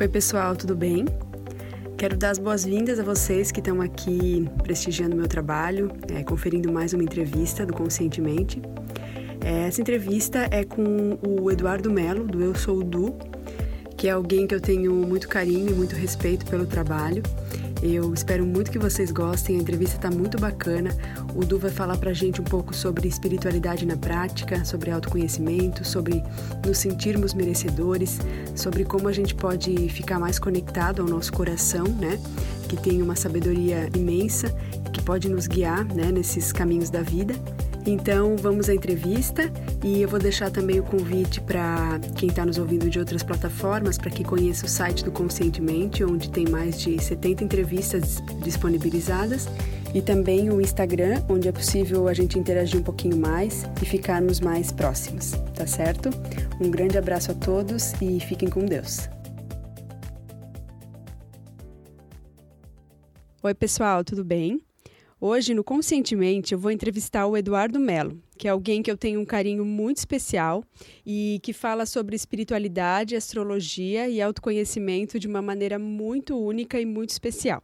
Oi, pessoal, tudo bem? Quero dar as boas-vindas a vocês que estão aqui prestigiando meu trabalho, é, conferindo mais uma entrevista do Conscientemente. É, essa entrevista é com o Eduardo Melo, do Eu Sou o Du, que é alguém que eu tenho muito carinho e muito respeito pelo trabalho. Eu espero muito que vocês gostem, a entrevista está muito bacana. O Du vai falar para a gente um pouco sobre espiritualidade na prática, sobre autoconhecimento, sobre nos sentirmos merecedores, sobre como a gente pode ficar mais conectado ao nosso coração, né? Que tem uma sabedoria imensa, que pode nos guiar né, nesses caminhos da vida. Então vamos à entrevista e eu vou deixar também o convite para quem está nos ouvindo de outras plataformas para que conheça o site do Conscientemente, onde tem mais de 70 entrevistas disponibilizadas, e também o Instagram, onde é possível a gente interagir um pouquinho mais e ficarmos mais próximos, tá certo? Um grande abraço a todos e fiquem com Deus. Oi, pessoal, tudo bem? Hoje, no Conscientemente, eu vou entrevistar o Eduardo Melo, que é alguém que eu tenho um carinho muito especial e que fala sobre espiritualidade, astrologia e autoconhecimento de uma maneira muito única e muito especial.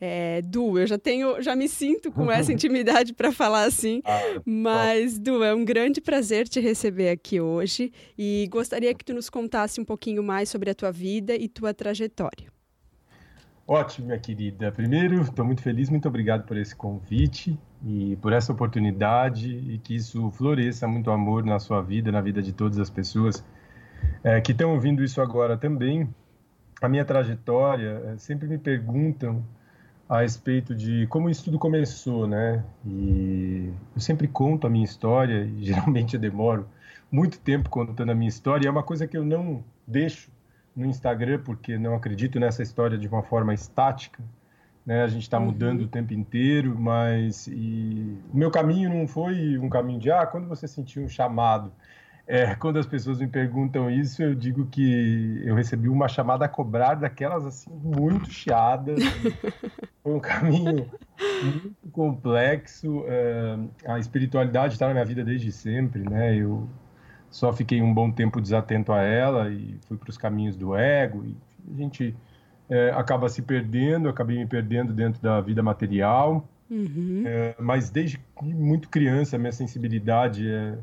É, du, eu já tenho, já me sinto com essa intimidade para falar assim, ah, mas Du, é um grande prazer te receber aqui hoje e gostaria que tu nos contasse um pouquinho mais sobre a tua vida e tua trajetória. Ótimo, minha querida. Primeiro, estou muito feliz, muito obrigado por esse convite e por essa oportunidade e que isso floresça muito amor na sua vida, na vida de todas as pessoas é, que estão ouvindo isso agora também. A minha trajetória, é, sempre me perguntam a respeito de como isso tudo começou, né? E eu sempre conto a minha história e geralmente eu demoro muito tempo contando a minha história e é uma coisa que eu não deixo no Instagram, porque não acredito nessa história de uma forma estática. Né? A gente está uhum. mudando o tempo inteiro, mas e... o meu caminho não foi um caminho de ah, quando você sentiu um chamado. É, quando as pessoas me perguntam isso, eu digo que eu recebi uma chamada a cobrar daquelas assim muito chiadas. foi um caminho muito complexo. É, a espiritualidade está na minha vida desde sempre, né? Eu só fiquei um bom tempo desatento a ela e fui para os caminhos do ego. E a gente é, acaba se perdendo, acabei me perdendo dentro da vida material. Uhum. É, mas desde muito criança, minha sensibilidade é,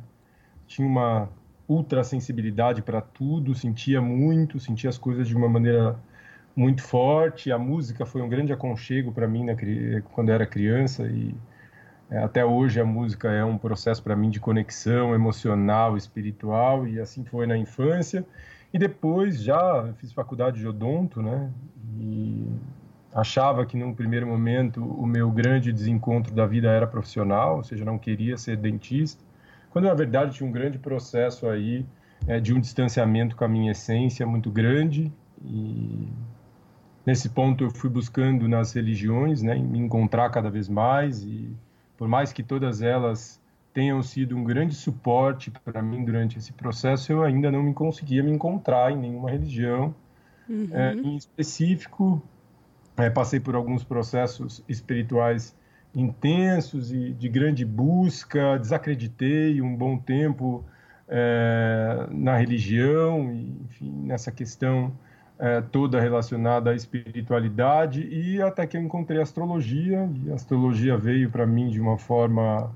tinha uma ultra sensibilidade para tudo, sentia muito, sentia as coisas de uma maneira muito forte. A música foi um grande aconchego para mim quando eu era criança e até hoje a música é um processo para mim de conexão emocional, espiritual e assim foi na infância. E depois já fiz faculdade de odonto, né? E achava que num primeiro momento o meu grande desencontro da vida era profissional, ou seja, não queria ser dentista. Quando na verdade tinha um grande processo aí é, de um distanciamento com a minha essência muito grande e nesse ponto eu fui buscando nas religiões, né, me encontrar cada vez mais e por mais que todas elas tenham sido um grande suporte para mim durante esse processo, eu ainda não me conseguia me encontrar em nenhuma religião uhum. é, em específico. É, passei por alguns processos espirituais intensos e de grande busca, desacreditei um bom tempo é, na religião, enfim, nessa questão é, toda relacionada à espiritualidade e até que eu encontrei astrologia e a astrologia veio para mim de uma forma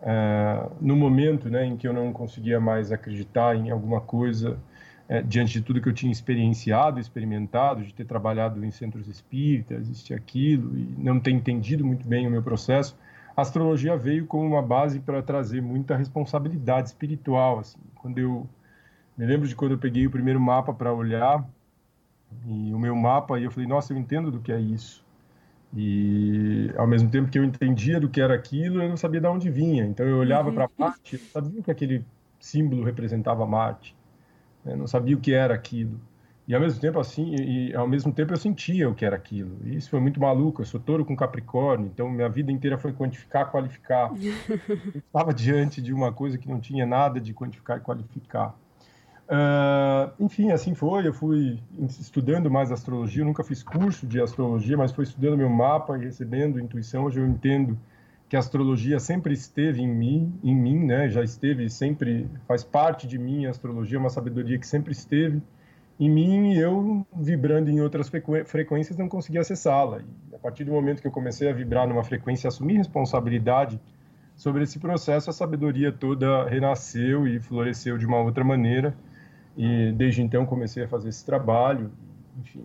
é, no momento né, em que eu não conseguia mais acreditar em alguma coisa é, diante de tudo que eu tinha experienciado, experimentado, de ter trabalhado em centros espíritas, isso e aquilo, e não ter entendido muito bem o meu processo, a astrologia veio como uma base para trazer muita responsabilidade espiritual. Assim. Quando eu me lembro de quando eu peguei o primeiro mapa para olhar e o meu mapa, e eu falei, nossa, eu entendo do que é isso. E ao mesmo tempo que eu entendia do que era aquilo, eu não sabia de onde vinha. Então eu olhava uhum. para Marte, eu sabia que aquele símbolo representava Marte. Eu não sabia o que era aquilo. E ao mesmo tempo assim, e, ao mesmo tempo eu sentia o que era aquilo. E isso foi muito maluco. Eu sou touro com Capricórnio, então minha vida inteira foi quantificar, qualificar. eu estava diante de uma coisa que não tinha nada de quantificar e qualificar. Uh, enfim, assim foi. Eu fui estudando mais astrologia. Eu nunca fiz curso de astrologia, mas fui estudando meu mapa e recebendo intuição. Hoje eu entendo que a astrologia sempre esteve em mim, em mim, né? Já esteve, sempre faz parte de mim. A astrologia é uma sabedoria que sempre esteve em mim e eu, vibrando em outras frequências, não conseguia acessá-la. E a partir do momento que eu comecei a vibrar numa frequência, assumir responsabilidade sobre esse processo, a sabedoria toda renasceu e floresceu de uma outra maneira. E desde então comecei a fazer esse trabalho. Enfim,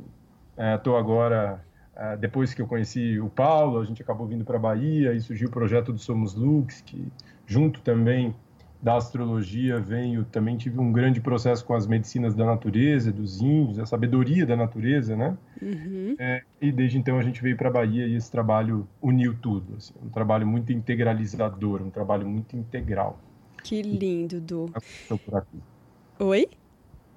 estou é, agora, é, depois que eu conheci o Paulo, a gente acabou vindo para a Bahia e surgiu o projeto do Somos Lux, que junto também da astrologia venho, também tive um grande processo com as medicinas da natureza, dos índios, a sabedoria da natureza, né? Uhum. É, e desde então a gente veio para a Bahia e esse trabalho uniu tudo, assim, um trabalho muito integralizador, um trabalho muito integral. Que lindo, Du. Estou por aqui. Oi?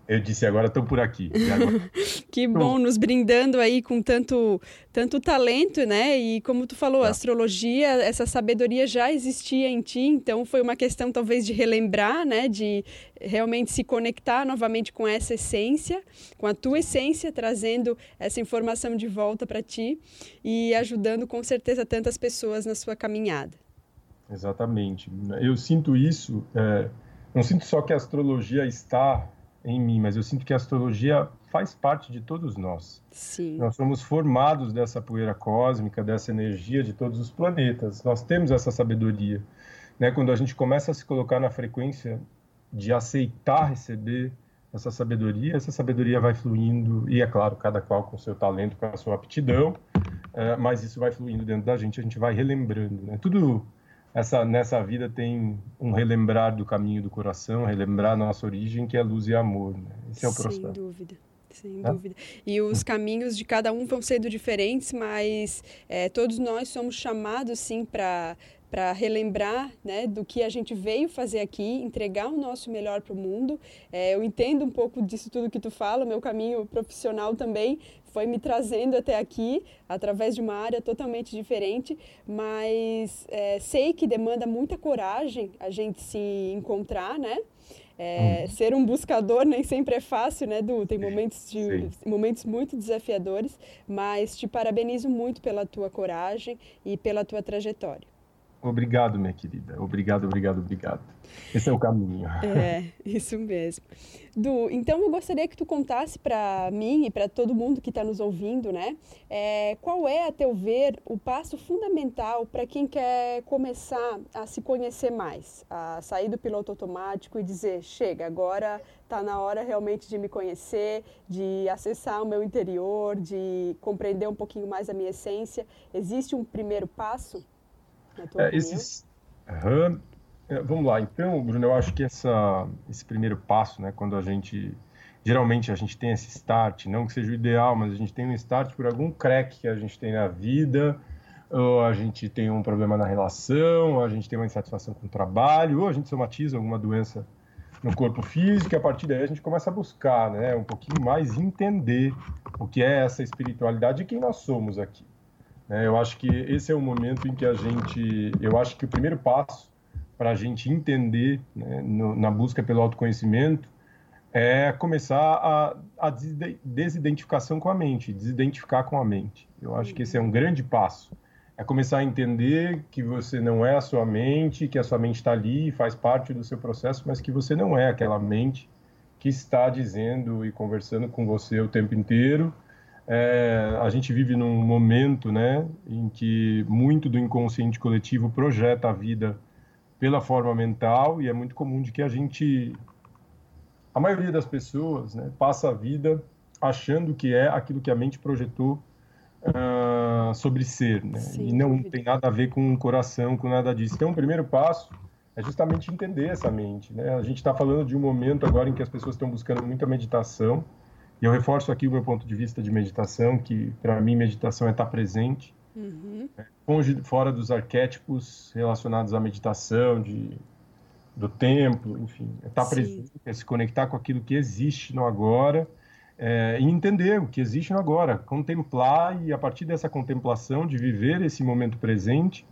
Eu disse, agora estou por aqui. que bom, nos brindando aí com tanto, tanto talento, né? E como tu falou, a tá. astrologia, essa sabedoria já existia em ti, então foi uma questão talvez de relembrar, né? De realmente se conectar novamente com essa essência, com a tua essência, trazendo essa informação de volta para ti e ajudando com certeza tantas pessoas na sua caminhada. Exatamente. Eu sinto isso, é, não sinto só que a astrologia está em mim, mas eu sinto que a astrologia faz parte de todos nós. Sim. Nós somos formados dessa poeira cósmica, dessa energia de todos os planetas. Nós temos essa sabedoria. Né? Quando a gente começa a se colocar na frequência de aceitar receber essa sabedoria, essa sabedoria vai fluindo, e é claro, cada qual com o seu talento, com a sua aptidão, é, mas isso vai fluindo dentro da gente, a gente vai relembrando. Né? Tudo essa nessa vida tem um relembrar do caminho do coração, relembrar nossa origem, que é luz e amor. Né? Esse é o processo. Sem dúvida. Sem é? dúvida. E os caminhos de cada um vão sendo diferentes, mas é, todos nós somos chamados, sim, para para relembrar né, do que a gente veio fazer aqui, entregar o nosso melhor para o mundo. É, eu entendo um pouco disso tudo que tu fala, meu caminho profissional também foi me trazendo até aqui, através de uma área totalmente diferente, mas é, sei que demanda muita coragem a gente se encontrar, né? É, hum. Ser um buscador nem sempre é fácil, né, Du? Tem momentos, de, momentos muito desafiadores, mas te parabenizo muito pela tua coragem e pela tua trajetória. Obrigado, minha querida. Obrigado, obrigado, obrigado. Esse é o caminho. É, isso mesmo. Du, então eu gostaria que tu contasse para mim e para todo mundo que está nos ouvindo, né? É, qual é, a teu ver, o passo fundamental para quem quer começar a se conhecer mais, a sair do piloto automático e dizer, chega, agora está na hora realmente de me conhecer, de acessar o meu interior, de compreender um pouquinho mais a minha essência. Existe um primeiro passo? É, esses, uhum, vamos lá, então, Bruno, eu acho que essa, esse primeiro passo, né, quando a gente geralmente a gente tem esse start, não que seja o ideal, mas a gente tem um start por algum crack que a gente tem na vida, ou a gente tem um problema na relação, ou a gente tem uma insatisfação com o trabalho, ou a gente somatiza alguma doença no corpo físico, e a partir daí a gente começa a buscar, né, um pouquinho mais entender o que é essa espiritualidade e quem nós somos aqui. É, eu acho que esse é o momento em que a gente, eu acho que o primeiro passo para a gente entender né, no, na busca pelo autoconhecimento é começar a, a desidentificação com a mente, desidentificar com a mente. Eu acho que esse é um grande passo. É começar a entender que você não é a sua mente, que a sua mente está ali e faz parte do seu processo, mas que você não é aquela mente que está dizendo e conversando com você o tempo inteiro é, a gente vive num momento né, em que muito do inconsciente coletivo projeta a vida pela forma mental e é muito comum de que a gente, a maioria das pessoas, né, passa a vida achando que é aquilo que a mente projetou uh, sobre ser, né? Sim, e não tem nada a ver com o coração, com nada disso. Então, o primeiro passo é justamente entender essa mente. Né? A gente está falando de um momento agora em que as pessoas estão buscando muita meditação, e eu reforço aqui o meu ponto de vista de meditação, que para mim meditação é estar presente, uhum. longe, fora dos arquétipos relacionados à meditação, de, do tempo, enfim, é estar Sim. presente, é se conectar com aquilo que existe no agora é, e entender o que existe no agora, contemplar e a partir dessa contemplação, de viver esse momento presente,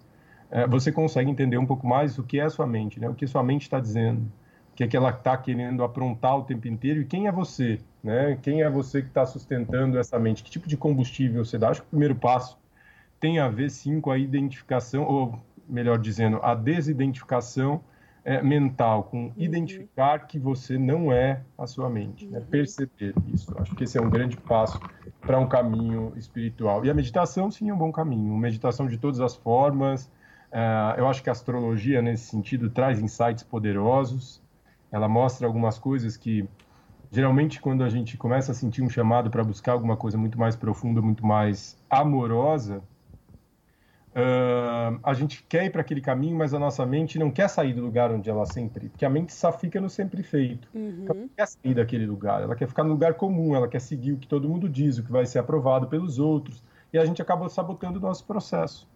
é, você consegue entender um pouco mais o que é a sua mente, né? o que sua mente está dizendo que, é que ela está querendo aprontar o tempo inteiro e quem é você, né? Quem é você que está sustentando essa mente? Que tipo de combustível você dá? Acho que o primeiro passo tem a ver sim com a identificação, ou melhor dizendo, a desidentificação é, mental, com uhum. identificar que você não é a sua mente, né? uhum. perceber isso. Acho que esse é um grande passo para um caminho espiritual. E a meditação, sim, é um bom caminho. Meditação de todas as formas. Uh, eu acho que a astrologia, nesse sentido, traz insights poderosos. Ela mostra algumas coisas que, geralmente, quando a gente começa a sentir um chamado para buscar alguma coisa muito mais profunda, muito mais amorosa, Uh, a gente quer ir para aquele caminho, mas a nossa mente não quer sair do lugar onde ela sempre. Porque a mente só fica no sempre feito. Uhum. Ela não quer sair daquele lugar, ela quer ficar no lugar comum, ela quer seguir o que todo mundo diz, o que vai ser aprovado pelos outros. E a gente acaba sabotando o nosso processo.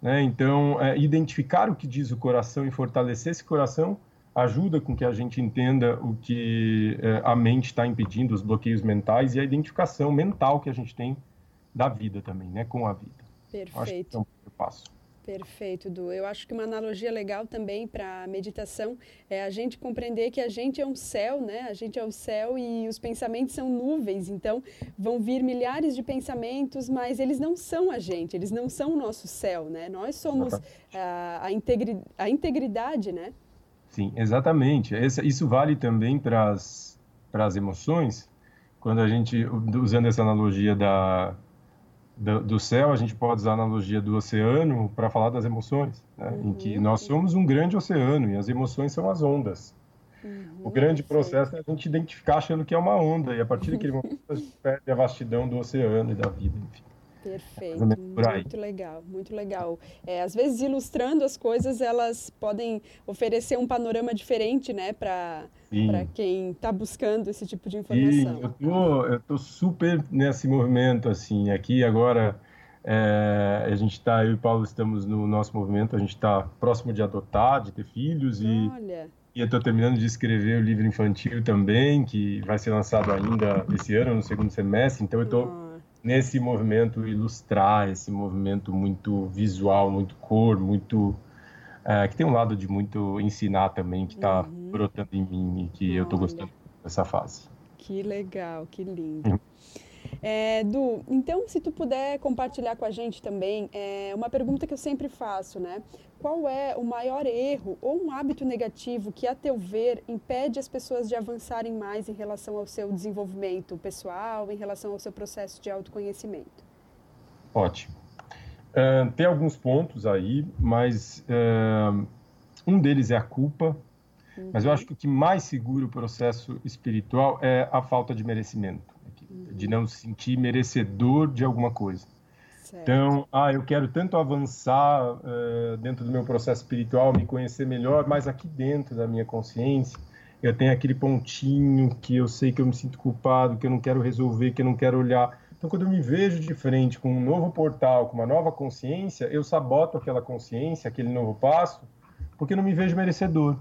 Né? Então, é, identificar o que diz o coração e fortalecer esse coração ajuda com que a gente entenda o que é, a mente está impedindo, os bloqueios mentais e a identificação mental que a gente tem da vida também, né? com a vida. Perfeito. Acho que é um passo. Perfeito, Du. Eu acho que uma analogia legal também para a meditação é a gente compreender que a gente é um céu, né? A gente é o céu e os pensamentos são nuvens. Então, vão vir milhares de pensamentos, mas eles não são a gente, eles não são o nosso céu, né? Nós somos a, a, integri, a integridade, né? Sim, exatamente. Essa, isso vale também para as emoções. Quando a gente, usando essa analogia da, do, do, céu, a gente pode usar a analogia do oceano para falar das emoções, né? uhum. em que nós somos um grande oceano e as emoções são as ondas. Uhum. O grande processo é a gente identificar achando que é uma onda, e a partir daquele momento a gente perde a vastidão do oceano e da vida, enfim. Perfeito, muito legal, muito legal. É, às vezes, ilustrando as coisas, elas podem oferecer um panorama diferente, né, para quem está buscando esse tipo de informação. Eu tô, eu tô super nesse movimento, assim, aqui agora, é, a gente está, eu e Paulo estamos no nosso movimento, a gente está próximo de adotar, de ter filhos e... Olha. E eu estou terminando de escrever o livro infantil também, que vai ser lançado ainda esse ano, no segundo semestre. Então, eu estou nesse movimento ilustrar esse movimento muito visual, muito cor, muito é, que tem um lado de muito ensinar também que está uhum. brotando em mim e que Olha. eu estou gostando dessa fase. Que legal, que lindo. Uhum. É, du, então, se tu puder compartilhar com a gente também, é uma pergunta que eu sempre faço, né? Qual é o maior erro ou um hábito negativo que, a teu ver, impede as pessoas de avançarem mais em relação ao seu desenvolvimento pessoal, em relação ao seu processo de autoconhecimento? Ótimo. Uh, tem alguns pontos aí, mas uh, um deles é a culpa, uhum. mas eu acho que o que mais segura o processo espiritual é a falta de merecimento de não se sentir merecedor de alguma coisa. Certo. Então, ah, eu quero tanto avançar uh, dentro do meu processo espiritual, me conhecer melhor, mas aqui dentro da minha consciência, eu tenho aquele pontinho que eu sei que eu me sinto culpado, que eu não quero resolver, que eu não quero olhar. Então, quando eu me vejo de frente com um novo portal, com uma nova consciência, eu saboto aquela consciência, aquele novo passo, porque eu não me vejo merecedor.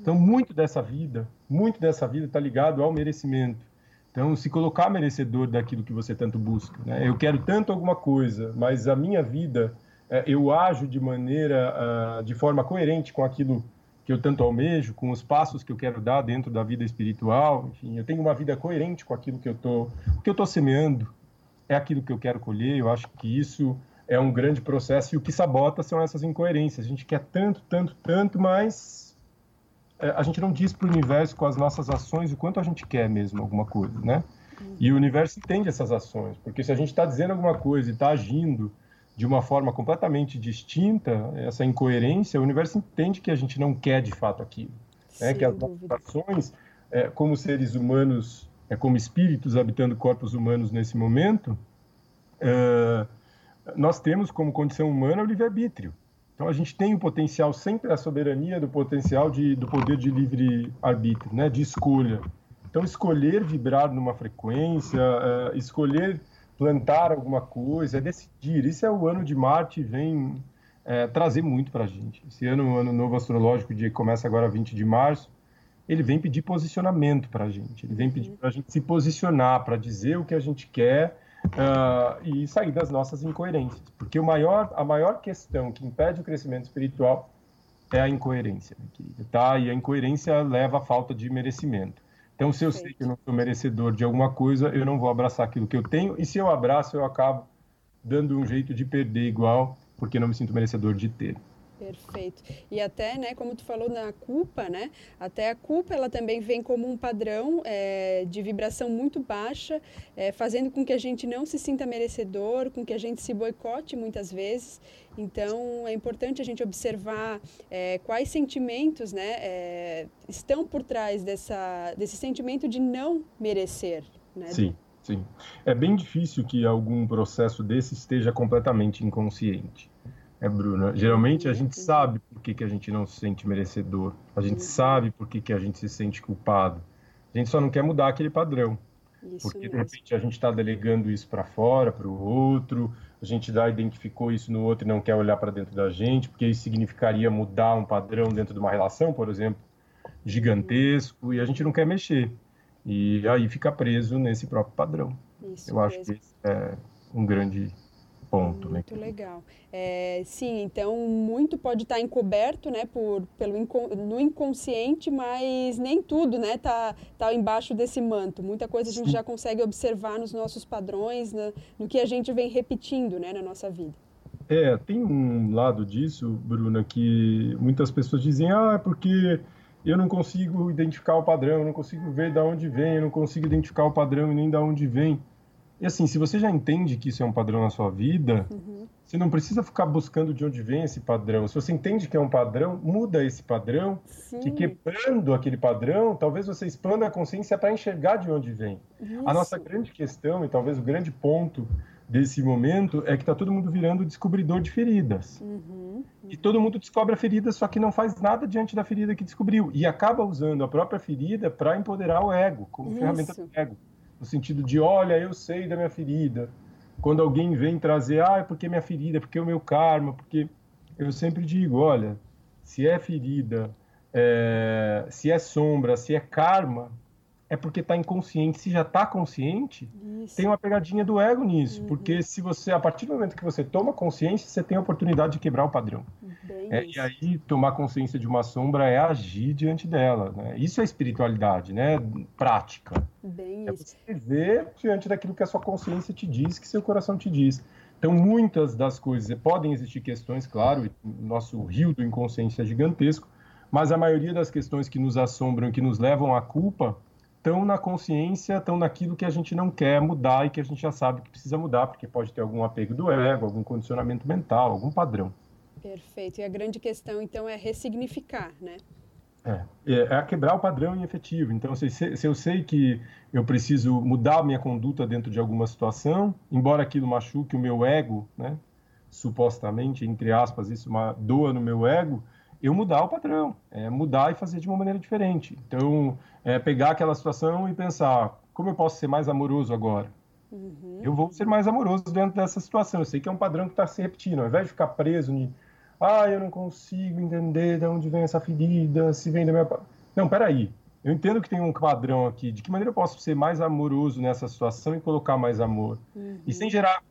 Então, muito dessa vida, muito dessa vida está ligado ao merecimento. Então, se colocar merecedor daquilo que você tanto busca. Né? Eu quero tanto alguma coisa, mas a minha vida, é, eu ajo de maneira, uh, de forma coerente com aquilo que eu tanto almejo, com os passos que eu quero dar dentro da vida espiritual. Enfim, eu tenho uma vida coerente com aquilo que eu o que eu estou semeando é aquilo que eu quero colher. Eu acho que isso é um grande processo e o que sabota são essas incoerências. A gente quer tanto, tanto, tanto, mas a gente não diz para o universo com as nossas ações o quanto a gente quer mesmo alguma coisa, né? E o universo entende essas ações, porque se a gente está dizendo alguma coisa e está agindo de uma forma completamente distinta, essa incoerência, o universo entende que a gente não quer de fato aquilo. Né? Que as nossas ações, é, como seres humanos, é, como espíritos habitando corpos humanos nesse momento, é, nós temos como condição humana o livre-arbítrio. Então a gente tem o potencial sempre a soberania do potencial de, do poder de livre arbítrio, né, de escolha. Então escolher vibrar numa frequência, uh, escolher plantar alguma coisa, é decidir. Isso é o ano de Marte vem é, trazer muito para a gente. Esse ano, o ano novo astrológico, que começa agora 20 de março, ele vem pedir posicionamento para a gente. Ele vem pedir para a gente se posicionar, para dizer o que a gente quer uh, e sair das nossas incoerências. Porque o maior, a maior questão que impede o crescimento espiritual é a incoerência, né, querida, tá? E a incoerência leva à falta de merecimento. Então, se eu sei que eu não sou merecedor de alguma coisa, eu não vou abraçar aquilo que eu tenho, e se eu abraço, eu acabo dando um jeito de perder igual, porque não me sinto merecedor de ter. Perfeito. E até, né, como tu falou na culpa, né, até a culpa ela também vem como um padrão é, de vibração muito baixa, é, fazendo com que a gente não se sinta merecedor, com que a gente se boicote muitas vezes. Então, é importante a gente observar é, quais sentimentos, né, estão por trás dessa, desse sentimento de não merecer. Né? Sim. Sim. É bem difícil que algum processo desse esteja completamente inconsciente. É, Bruna. Geralmente a gente sabe por que, que a gente não se sente merecedor. A gente sabe por que, que a gente se sente culpado. A gente só não quer mudar aquele padrão. Isso porque mesmo. de repente a gente está delegando isso para fora, para o outro, a gente já identificou isso no outro e não quer olhar para dentro da gente, porque isso significaria mudar um padrão dentro de uma relação, por exemplo, gigantesco, e a gente não quer mexer. E aí fica preso nesse próprio padrão. Isso Eu mesmo. acho que esse é um grande ponto. Né? Muito legal. É, sim, então muito pode estar encoberto, né, por, pelo no inconsciente, mas nem tudo, né, tá, tá embaixo desse manto. Muita coisa a gente sim. já consegue observar nos nossos padrões, na, no que a gente vem repetindo, né, na nossa vida. É, tem um lado disso, Bruna, que muitas pessoas dizem, ah, é porque eu não consigo identificar o padrão, eu não consigo ver de onde vem, eu não consigo identificar o padrão e nem de onde vem. E assim, se você já entende que isso é um padrão na sua vida, uhum. você não precisa ficar buscando de onde vem esse padrão. Se você entende que é um padrão, muda esse padrão, Sim. que quebrando aquele padrão, talvez você expanda a consciência para enxergar de onde vem. Isso. A nossa grande questão, e talvez o grande ponto desse momento, é que está todo mundo virando descobridor de feridas. Uhum. E todo mundo descobre a ferida, só que não faz nada diante da ferida que descobriu. E acaba usando a própria ferida para empoderar o ego, como Isso. ferramenta do ego no sentido de, olha, eu sei da minha ferida. Quando alguém vem trazer, ah, é porque minha ferida, é porque o meu karma, porque eu sempre digo, olha, se é ferida, é, se é sombra, se é karma, é porque está inconsciente. Se já está consciente, Isso. tem uma pegadinha do ego nisso. Uhum. Porque se você, a partir do momento que você toma consciência, você tem a oportunidade de quebrar o padrão. É, e aí, tomar consciência de uma sombra é agir diante dela. Né? Isso é espiritualidade, né? Prática. Bem é você ver diante daquilo que a sua consciência te diz, que seu coração te diz. Então, muitas das coisas, podem existir questões, claro, nosso rio do inconsciente é gigantesco, mas a maioria das questões que nos assombram, que nos levam à culpa, estão na consciência, estão naquilo que a gente não quer mudar e que a gente já sabe que precisa mudar, porque pode ter algum apego do ego, algum condicionamento mental, algum padrão. Perfeito. E a grande questão, então, é ressignificar, né? É, é, é quebrar o padrão em efetivo. Então, se, se, eu sei que eu preciso mudar a minha conduta dentro de alguma situação, embora aquilo machuque o meu ego, né? supostamente, entre aspas, isso uma doa no meu ego, eu mudar o padrão, é mudar e fazer de uma maneira diferente. Então, é pegar aquela situação e pensar, como eu posso ser mais amoroso agora? Uhum. Eu vou ser mais amoroso dentro dessa situação. Eu sei que é um padrão que está se repetindo. Ao invés de ficar preso em, ah, eu não consigo entender de onde vem essa ferida, se vem da minha. Não, peraí. Eu entendo que tem um padrão aqui. De que maneira eu posso ser mais amoroso nessa situação e colocar mais amor? Uhum. E sem gerar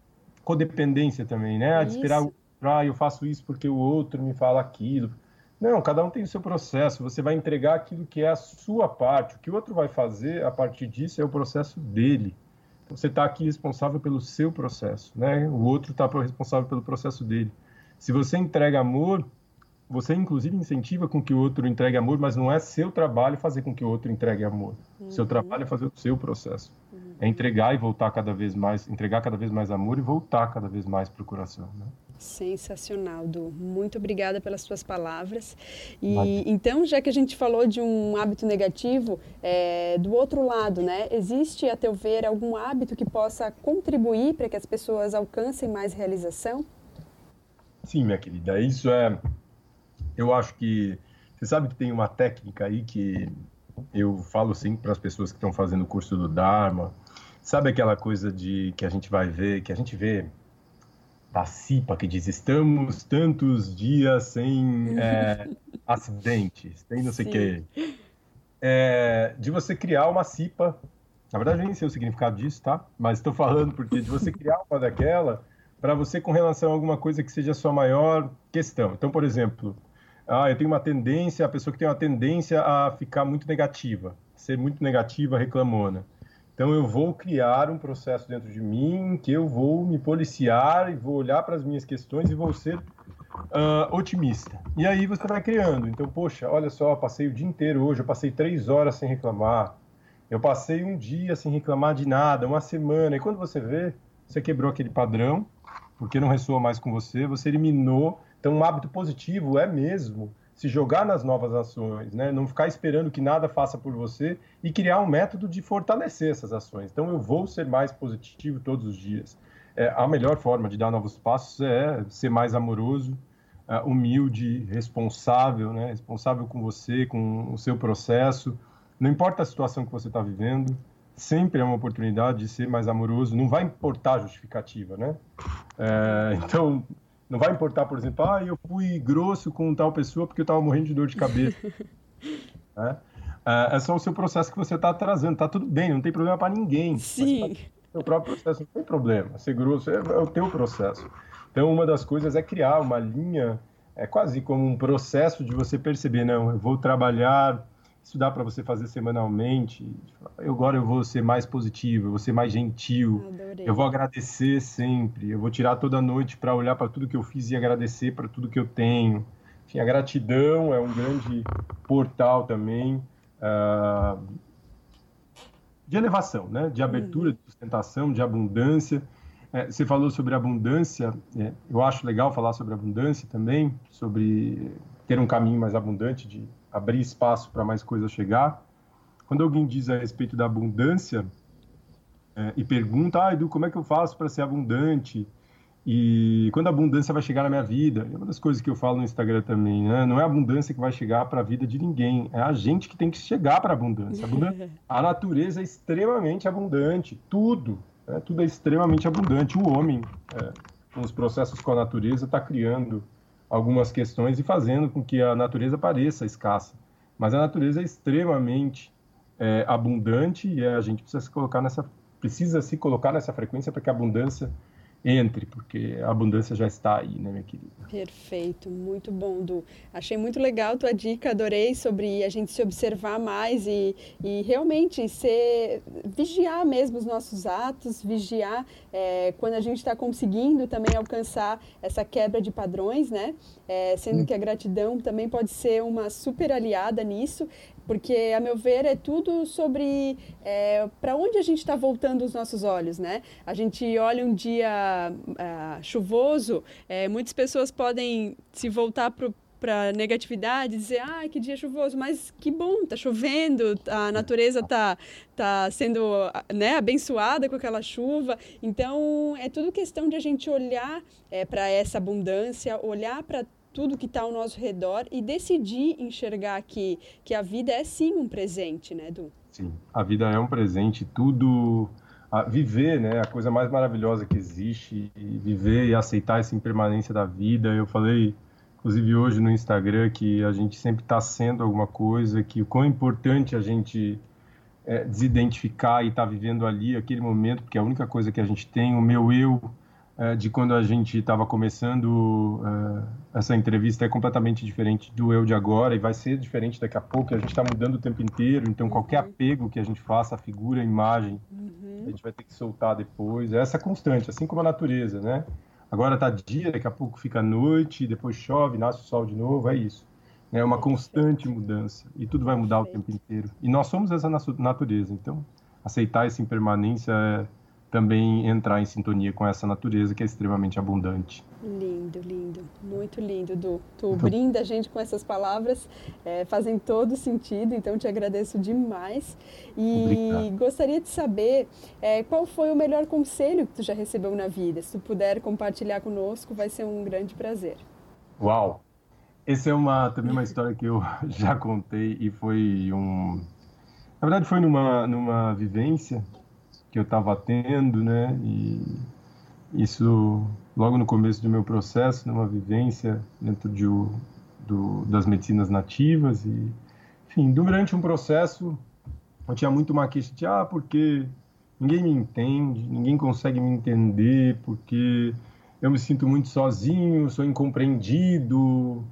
codependência também, né? De esperar, ah, eu faço isso porque o outro me fala aquilo. Não, cada um tem o seu processo. Você vai entregar aquilo que é a sua parte. O que o outro vai fazer a partir disso é o processo dele. Você está aqui responsável pelo seu processo, né? O outro está responsável pelo processo dele. Se você entrega amor, você inclusive incentiva com que o outro entregue amor, mas não é seu trabalho fazer com que o outro entregue amor. Uhum. Seu trabalho é fazer o seu processo. Uhum. É entregar e voltar cada vez mais, entregar cada vez mais amor e voltar cada vez mais para o coração. Né? Sensacional, Du. Muito obrigada pelas suas palavras. E então, já que a gente falou de um hábito negativo, é, do outro lado, né? Existe, a teu ver, algum hábito que possa contribuir para que as pessoas alcancem mais realização? Sim, minha querida, isso é. Eu acho que. Você sabe que tem uma técnica aí que eu falo sempre para as pessoas que estão fazendo o curso do Dharma. Sabe aquela coisa de que a gente vai ver, que a gente vê da CIPA que diz estamos tantos dias sem é, acidentes, sem não sei o quê. É, de você criar uma CIPA, na verdade nem sei o significado disso, tá? Mas estou falando porque de você criar uma daquela para você com relação a alguma coisa que seja a sua maior questão. Então, por exemplo, ah, eu tenho uma tendência, a pessoa que tem uma tendência a ficar muito negativa, ser muito negativa, reclamona. Então eu vou criar um processo dentro de mim que eu vou me policiar e vou olhar para as minhas questões e vou ser uh, otimista. E aí você vai criando. Então, poxa, olha só, passei o dia inteiro hoje, eu passei três horas sem reclamar. Eu passei um dia sem reclamar de nada, uma semana. E quando você vê, você quebrou aquele padrão, porque não ressoa mais com você, você eliminou. Então, um hábito positivo é mesmo se jogar nas novas ações, né? não ficar esperando que nada faça por você e criar um método de fortalecer essas ações. Então, eu vou ser mais positivo todos os dias. É, a melhor forma de dar novos passos é ser mais amoroso, é, humilde, responsável, né? responsável com você, com o seu processo. Não importa a situação que você está vivendo, sempre é uma oportunidade de ser mais amoroso. Não vai importar a justificativa, né? É, então, não vai importar, por exemplo, ah, eu fui grosso com tal pessoa porque eu estava morrendo de dor de cabeça. é, é, é só o seu processo que você está atrasando. Tá tudo bem, não tem problema para ninguém. Sim. O próprio processo não tem problema. Ser grosso é, é o teu processo. Então, uma das coisas é criar uma linha, é quase como um processo de você perceber, não, eu vou trabalhar isso dá para você fazer semanalmente. Eu, agora eu vou ser mais positivo, eu vou ser mais gentil. Adorei. Eu vou agradecer sempre. Eu vou tirar toda noite para olhar para tudo que eu fiz e agradecer para tudo que eu tenho. Enfim, a gratidão é um grande portal também uh, de elevação, né? de abertura, uhum. de sustentação, de abundância. É, você falou sobre abundância, é, eu acho legal falar sobre abundância também, sobre ter um caminho mais abundante de abrir espaço para mais coisas chegar. Quando alguém diz a respeito da abundância é, e pergunta, ah, Edu, como é que eu faço para ser abundante? E quando a abundância vai chegar na minha vida, é uma das coisas que eu falo no Instagram também, né? Não é a abundância que vai chegar para a vida de ninguém, é a gente que tem que chegar para a abundância. A natureza é extremamente abundante, tudo, né? tudo é extremamente abundante. O homem, é, com os processos com a natureza, está criando algumas questões e fazendo com que a natureza pareça escassa. Mas a natureza é extremamente é, abundante e a gente precisa se colocar nessa precisa se colocar nessa frequência para que a abundância entre, porque a abundância já está aí, né, minha querida? Perfeito, muito bom, Du. Achei muito legal tua dica, adorei sobre a gente se observar mais e, e realmente ser, vigiar mesmo os nossos atos, vigiar é, quando a gente está conseguindo também alcançar essa quebra de padrões, né? É, sendo que a gratidão também pode ser uma super aliada nisso porque a meu ver é tudo sobre é, para onde a gente está voltando os nossos olhos, né? A gente olha um dia uh, chuvoso, é, muitas pessoas podem se voltar para para negatividade, dizer, ah, que dia chuvoso, mas que bom, tá chovendo, a natureza tá, tá sendo né, abençoada com aquela chuva. Então, é tudo questão de a gente olhar é, para essa abundância, olhar para tudo que está ao nosso redor e decidir enxergar que, que a vida é sim um presente, né, Edu? Sim, a vida é um presente, tudo. A viver, né, a coisa mais maravilhosa que existe, e viver e aceitar essa impermanência da vida. Eu falei, inclusive hoje no Instagram, que a gente sempre está sendo alguma coisa, que o quão importante a gente é, desidentificar e estar tá vivendo ali aquele momento, porque é a única coisa que a gente tem, o meu eu de quando a gente estava começando é, essa entrevista é completamente diferente do eu de agora e vai ser diferente daqui a pouco. A gente está mudando o tempo inteiro, então qualquer uhum. apego que a gente faça, a figura, a imagem, uhum. a gente vai ter que soltar depois. É essa constante, assim como a natureza, né? Agora está dia, daqui a pouco fica noite, depois chove, nasce o sol de novo, é isso. É uma constante mudança e tudo vai mudar o tempo inteiro. E nós somos essa natureza, então aceitar essa impermanência é também entrar em sintonia com essa natureza que é extremamente abundante. Lindo, lindo, muito lindo, Du. Tu então... brinda a gente com essas palavras, é, fazem todo sentido, então te agradeço demais. E Obrigado. gostaria de saber é, qual foi o melhor conselho que tu já recebeu na vida. Se tu puder compartilhar conosco, vai ser um grande prazer. Uau! Essa é uma, também uma história que eu já contei e foi um... Na verdade, foi numa, numa vivência eu estava tendo, né? E isso logo no começo do meu processo, numa vivência dentro de, do, das medicinas nativas e, enfim, durante um processo eu tinha muito uma queixa de ah, porque ninguém me entende, ninguém consegue me entender, porque eu me sinto muito sozinho, sou incompreendido.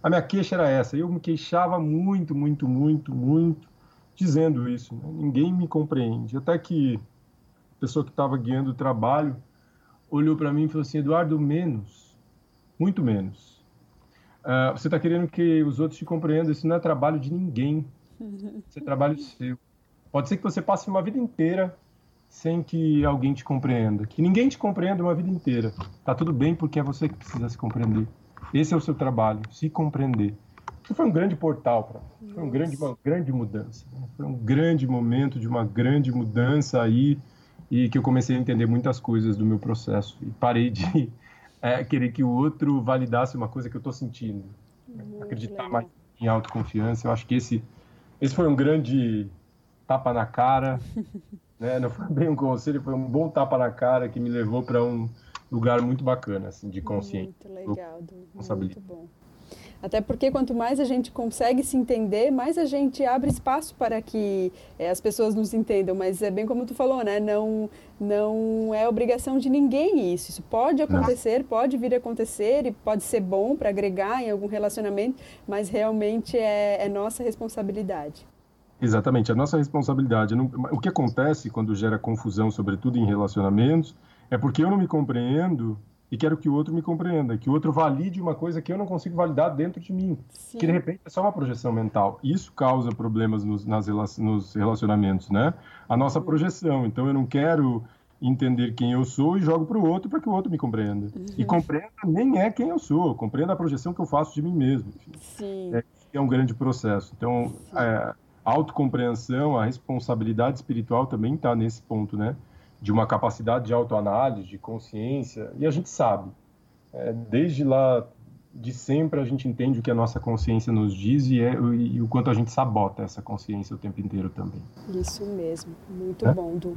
A minha queixa era essa. Eu me queixava muito, muito, muito, muito, dizendo isso. Né? Ninguém me compreende. Até que pessoa que estava guiando o trabalho, olhou para mim e falou assim: Eduardo, menos, muito menos. Uh, você está querendo que os outros te compreendam. Isso não é trabalho de ninguém. Isso é trabalho seu. Pode ser que você passe uma vida inteira sem que alguém te compreenda. Que ninguém te compreenda uma vida inteira. Tá tudo bem porque é você que precisa se compreender. Esse é o seu trabalho, se compreender. Isso foi um grande portal para mim. Foi um grande, uma grande mudança. Né? Foi um grande momento de uma grande mudança aí e que eu comecei a entender muitas coisas do meu processo e parei de é, querer que o outro validasse uma coisa que eu estou sentindo. Muito Acreditar legal. mais em autoconfiança. Eu acho que esse, esse foi um grande tapa na cara. né? Não foi bem um conselho, foi um bom tapa na cara que me levou para um lugar muito bacana, assim, de consciência. Muito legal, muito bom. Até porque quanto mais a gente consegue se entender, mais a gente abre espaço para que é, as pessoas nos entendam. Mas é bem como tu falou, né? Não, não é obrigação de ninguém isso. Isso pode acontecer, não. pode vir a acontecer e pode ser bom para agregar em algum relacionamento, mas realmente é, é nossa responsabilidade. Exatamente, a nossa responsabilidade. O que acontece quando gera confusão, sobretudo em relacionamentos, é porque eu não me compreendo e quero que o outro me compreenda, que o outro valide uma coisa que eu não consigo validar dentro de mim, Sim. que de repente é só uma projeção mental. Isso causa problemas nos, nas, nos relacionamentos, né? A nossa uhum. projeção. Então eu não quero entender quem eu sou e jogo para o outro para que o outro me compreenda. Uhum. E compreenda nem é quem eu sou, compreenda a projeção que eu faço de mim mesmo. Sim. É, é um grande processo. Então, é, a autocompreensão, a responsabilidade espiritual também está nesse ponto, né? De uma capacidade de autoanálise, de consciência, e a gente sabe. É, desde lá de sempre a gente entende o que a nossa consciência nos diz e, é, e, e o quanto a gente sabota essa consciência o tempo inteiro também. Isso mesmo, muito é? bom, Du.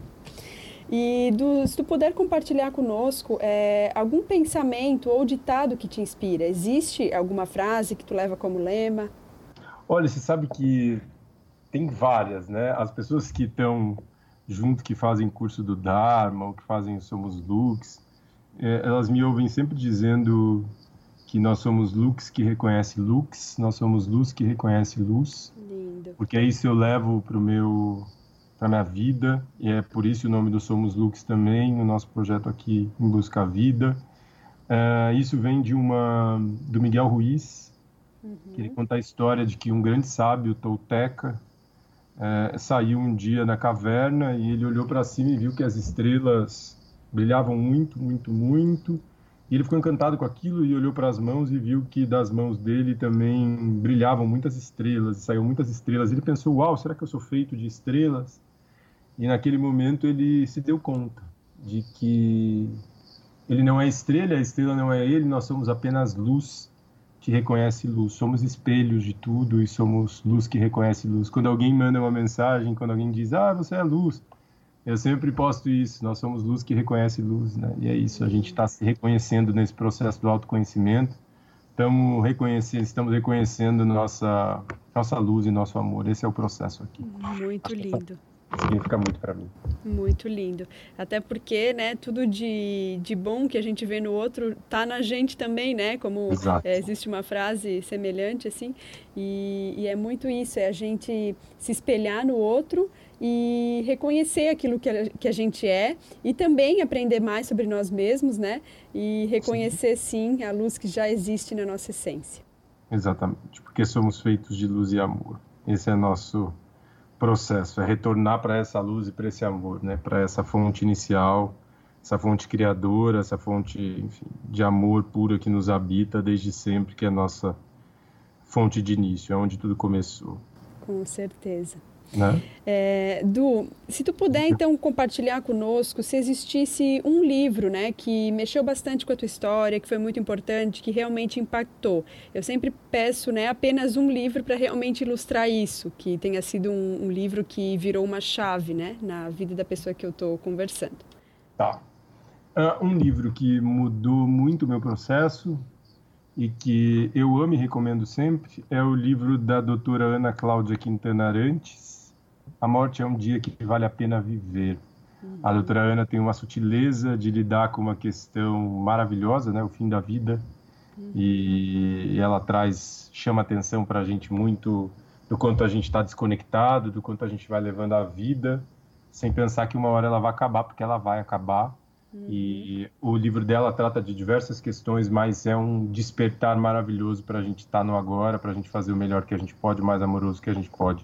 E Du, se tu puder compartilhar conosco é, algum pensamento ou ditado que te inspira, existe alguma frase que tu leva como lema? Olha, você sabe que tem várias, né? As pessoas que estão junto que fazem curso do Dharma ou que fazem Somos Lux, é, elas me ouvem sempre dizendo que nós somos lux que reconhece lux, nós somos luz que reconhece luz. Lindo. Porque isso eu levo para o meu para minha vida e é por isso o nome do Somos Lux também, o nosso projeto aqui em busca a vida. É, isso vem de uma do Miguel Ruiz, uhum. que ele conta a história de que um grande sábio tolteca é, saiu um dia na caverna e ele olhou para cima e viu que as estrelas brilhavam muito, muito, muito. E ele ficou encantado com aquilo e olhou para as mãos e viu que das mãos dele também brilhavam muitas estrelas, saíram muitas estrelas. Ele pensou: Uau, será que eu sou feito de estrelas? E naquele momento ele se deu conta de que ele não é estrela, a estrela não é ele, nós somos apenas luz que reconhece luz. Somos espelhos de tudo e somos luz que reconhece luz. Quando alguém manda uma mensagem, quando alguém diz, ah, você é luz, eu sempre posto isso. Nós somos luz que reconhece luz, né? E é isso. A gente está se reconhecendo nesse processo do autoconhecimento. Estamos reconhecendo, estamos reconhecendo nossa nossa luz e nosso amor. Esse é o processo aqui. Muito lindo significa muito para mim. Muito lindo. Até porque, né, tudo de, de bom que a gente vê no outro tá na gente também, né? Como é, existe uma frase semelhante assim. E, e, é muito isso, é a gente se espelhar no outro e reconhecer aquilo que a, que a gente é e também aprender mais sobre nós mesmos, né? E reconhecer sim. sim a luz que já existe na nossa essência. Exatamente, porque somos feitos de luz e amor. Esse é nosso processo, é retornar para essa luz e para esse amor, né? Para essa fonte inicial, essa fonte criadora, essa fonte enfim, de amor pura que nos habita desde sempre, que é a nossa fonte de início, é onde tudo começou. Com certeza. Né? É, du, se tu puder então compartilhar conosco se existisse um livro, né, que mexeu bastante com a tua história, que foi muito importante, que realmente impactou. Eu sempre peço, né, apenas um livro para realmente ilustrar isso, que tenha sido um, um, livro que virou uma chave, né, na vida da pessoa que eu estou conversando. Tá. Uh, um livro que mudou muito o meu processo e que eu amo e recomendo sempre é o livro da doutora Ana Cláudia Quintana Arantes, a morte é um dia que vale a pena viver. A doutora Ana tem uma sutileza de lidar com uma questão maravilhosa, né, o fim da vida, e ela traz, chama atenção para a gente muito do quanto a gente está desconectado, do quanto a gente vai levando a vida, sem pensar que uma hora ela vai acabar, porque ela vai acabar, Uhum. E o livro dela trata de diversas questões, mas é um despertar maravilhoso para a gente estar tá no agora, para a gente fazer o melhor que a gente pode, o mais amoroso que a gente pode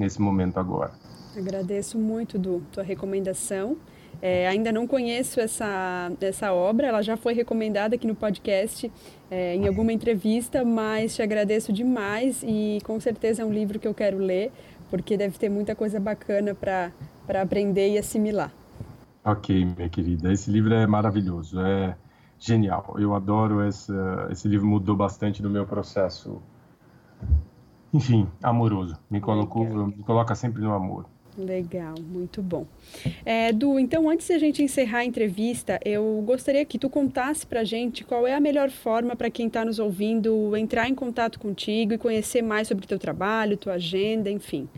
nesse momento agora. Agradeço muito, do tua recomendação. É, ainda não conheço essa, essa obra, ela já foi recomendada aqui no podcast é, em alguma entrevista, mas te agradeço demais e com certeza é um livro que eu quero ler, porque deve ter muita coisa bacana para aprender e assimilar. Ok, minha querida, esse livro é maravilhoso, é genial. Eu adoro esse, esse livro, mudou bastante no meu processo, enfim, amoroso. Me, colocou, me coloca sempre no amor. Legal, muito bom. É, du, então antes de a gente encerrar a entrevista, eu gostaria que tu contasse para a gente qual é a melhor forma para quem está nos ouvindo entrar em contato contigo e conhecer mais sobre o teu trabalho, tua agenda, enfim.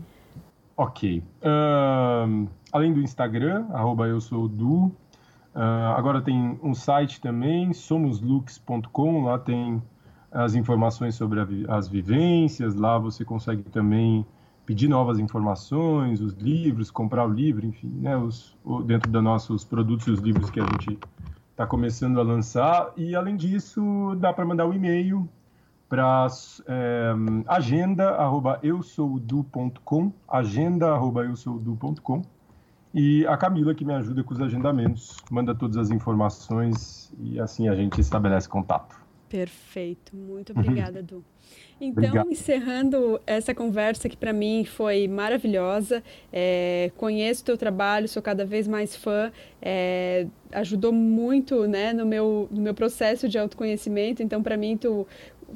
Ok. Uh, além do Instagram, arroba eu sou Du, uh, agora tem um site também, somoslux.com, lá tem as informações sobre as vivências, lá você consegue também pedir novas informações, os livros, comprar o livro, enfim, né, os, dentro dos nossos produtos e os livros que a gente está começando a lançar. E, além disso, dá para mandar um e-mail para é, agenda.eusoudu.com, agenda.eusoudu.com, e a Camila que me ajuda com os agendamentos, manda todas as informações e assim a gente estabelece contato. Perfeito, muito obrigada, Du. Então, Obrigado. encerrando essa conversa que para mim foi maravilhosa, é, conheço o teu trabalho, sou cada vez mais fã, é, ajudou muito né, no, meu, no meu processo de autoconhecimento, então para mim tu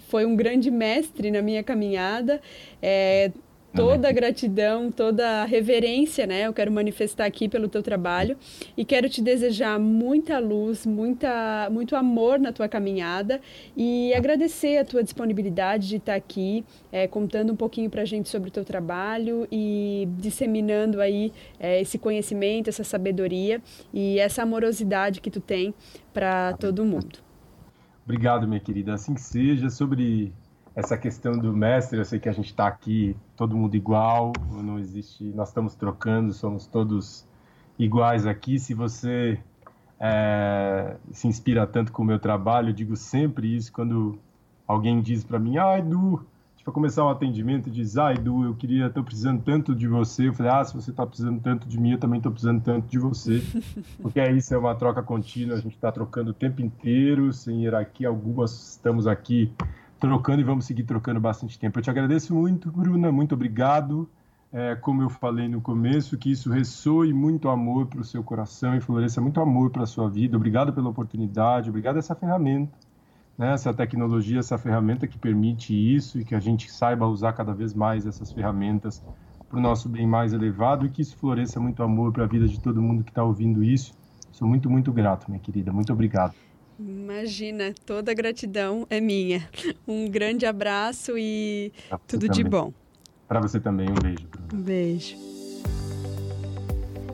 foi um grande mestre na minha caminhada. É, toda a gratidão, toda a reverência, né? Eu quero manifestar aqui pelo teu trabalho e quero te desejar muita luz, muita, muito amor na tua caminhada e agradecer a tua disponibilidade de estar aqui, é, contando um pouquinho para a gente sobre o teu trabalho e disseminando aí é, esse conhecimento, essa sabedoria e essa amorosidade que tu tem para todo mundo. Obrigado, minha querida. Assim que seja. Sobre essa questão do mestre, eu sei que a gente está aqui, todo mundo igual, não existe, nós estamos trocando, somos todos iguais aqui. Se você é, se inspira tanto com o meu trabalho, eu digo sempre isso quando alguém diz para mim, ah, Edu, para começar um atendimento, diz, ah, Edu, eu queria, estou precisando tanto de você. Eu falei, ah, se você está precisando tanto de mim, eu também estou precisando tanto de você. Porque é isso, é uma troca contínua, a gente está trocando o tempo inteiro, sem hierarquia alguma, estamos aqui trocando e vamos seguir trocando bastante tempo. Eu te agradeço muito, Bruna, muito obrigado. É, como eu falei no começo, que isso ressoe muito amor para o seu coração e floresça muito amor para a sua vida. Obrigado pela oportunidade, obrigado essa ferramenta, né, essa tecnologia, essa ferramenta que permite isso e que a gente saiba usar cada vez mais essas ferramentas para o nosso bem mais elevado e que isso floresça muito amor para a vida de todo mundo que está ouvindo isso. Sou muito, muito grato, minha querida. Muito obrigado. Imagina, toda a gratidão é minha. Um grande abraço e tudo também. de bom. Para você também, um beijo. Um beijo.